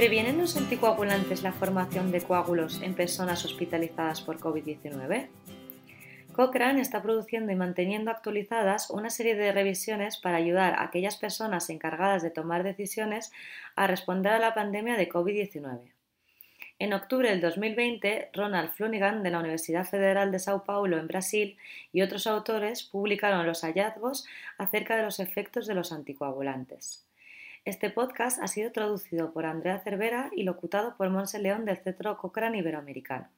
¿Previenen los anticoagulantes la formación de coágulos en personas hospitalizadas por COVID-19? Cochrane está produciendo y manteniendo actualizadas una serie de revisiones para ayudar a aquellas personas encargadas de tomar decisiones a responder a la pandemia de COVID-19. En octubre del 2020, Ronald Flunigan de la Universidad Federal de Sao Paulo en Brasil y otros autores publicaron los hallazgos acerca de los efectos de los anticoagulantes. Este podcast ha sido traducido por Andrea Cervera y locutado por Monse León del Centro Cochrane Iberoamericano.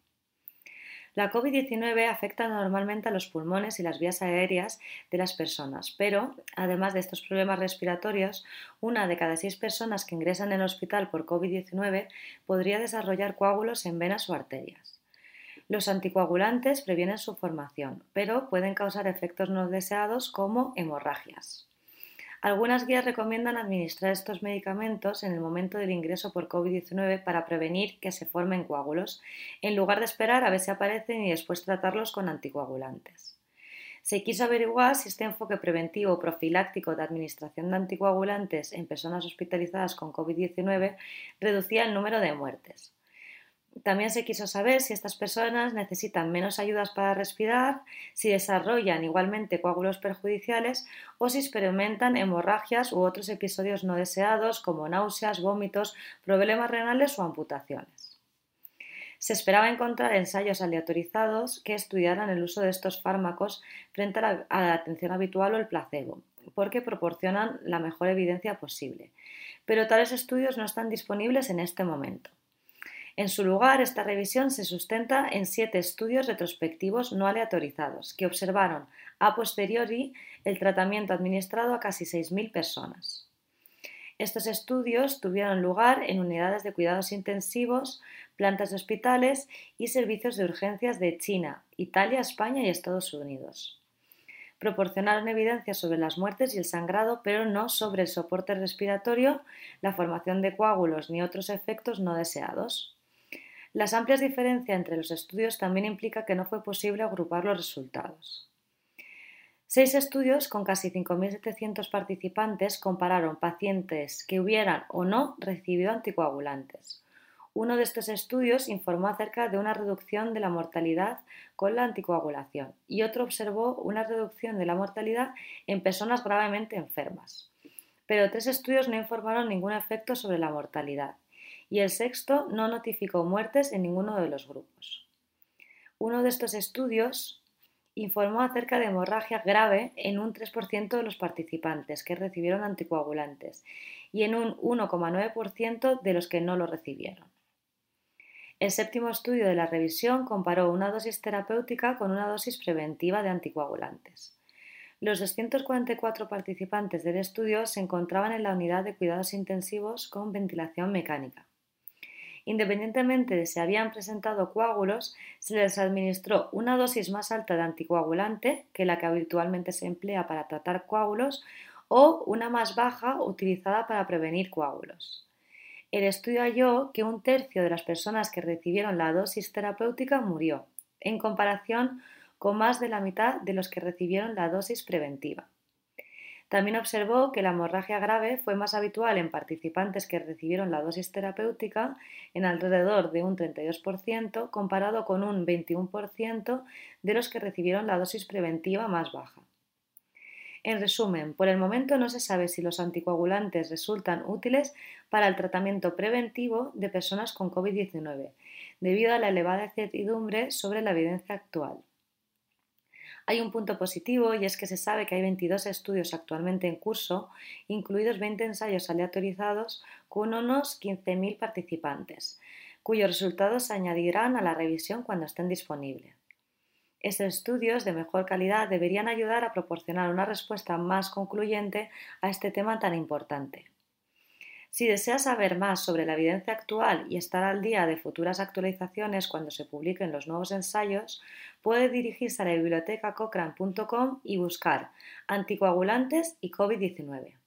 La COVID-19 afecta normalmente a los pulmones y las vías aéreas de las personas, pero, además de estos problemas respiratorios, una de cada seis personas que ingresan en el hospital por COVID-19 podría desarrollar coágulos en venas o arterias. Los anticoagulantes previenen su formación, pero pueden causar efectos no deseados como hemorragias. Algunas guías recomiendan administrar estos medicamentos en el momento del ingreso por COVID-19 para prevenir que se formen coágulos, en lugar de esperar a ver si aparecen y después tratarlos con anticoagulantes. Se quiso averiguar si este enfoque preventivo o profiláctico de administración de anticoagulantes en personas hospitalizadas con COVID-19 reducía el número de muertes. También se quiso saber si estas personas necesitan menos ayudas para respirar, si desarrollan igualmente coágulos perjudiciales o si experimentan hemorragias u otros episodios no deseados como náuseas, vómitos, problemas renales o amputaciones. Se esperaba encontrar ensayos aleatorizados que estudiaran el uso de estos fármacos frente a la, atención habitual o el placebo, porque proporcionan la mejor evidencia posible. Pero tales estudios no están disponibles en este momento. En su lugar, esta revisión se sustenta en siete estudios retrospectivos no aleatorizados que observaron a posteriori el tratamiento administrado a casi 6.000 personas. Estos estudios tuvieron lugar en unidades de cuidados intensivos, plantas de hospitales y servicios de urgencias de China, Italia, España y Estados Unidos. Proporcionaron evidencia sobre las muertes y el sangrado, pero no sobre el soporte respiratorio, la formación de coágulos ni otros efectos no deseados. Las amplias diferencias entre los estudios también implica que no fue posible agrupar los resultados. Seis estudios con casi 5.700 participantes compararon pacientes que hubieran o no recibido anticoagulantes. Uno de estos estudios informó acerca de una reducción de la mortalidad con la anticoagulación y otro observó una reducción de la mortalidad en personas gravemente enfermas. Pero tres estudios no informaron ningún efecto sobre la mortalidad y el sexto no notificó muertes en ninguno de los grupos. Uno de estos estudios informó acerca de hemorragia grave en un 3% de los participantes que recibieron anticoagulantes y en un 1,9% de los que no lo recibieron. El séptimo estudio de la revisión comparó una dosis terapéutica con una dosis preventiva de anticoagulantes. Los 244 participantes del estudio se encontraban en la unidad de cuidados intensivos con ventilación mecánica. Independientemente de si habían presentado coágulos, se les administró una dosis más alta de anticoagulante que la que habitualmente se emplea para tratar coágulos o una más baja utilizada para prevenir coágulos. El estudio halló que un tercio de las personas que recibieron la dosis terapéutica murió, en comparación con más de la mitad de los que recibieron la dosis preventiva. También observó que la hemorragia grave fue más habitual en participantes que recibieron la dosis terapéutica en alrededor de un 32% comparado con un 21% de los que recibieron la dosis preventiva más baja. En resumen, por el momento no se sabe si los anticoagulantes resultan útiles para el tratamiento preventivo de personas con COVID-19, debido a la elevada incertidumbre sobre la evidencia actual. Hay un punto positivo y es que se sabe que hay 22 estudios actualmente en curso, incluidos 20 ensayos aleatorizados con unos 15.000 participantes, cuyos resultados se añadirán a la revisión cuando estén disponibles. Estos estudios de mejor calidad deberían ayudar a proporcionar una respuesta más concluyente a este tema tan importante. Si desea saber más sobre la evidencia actual y estar al día de futuras actualizaciones cuando se publiquen los nuevos ensayos, puede dirigirse a la biblioteca cochrane.com y buscar anticoagulantes y COVID-19.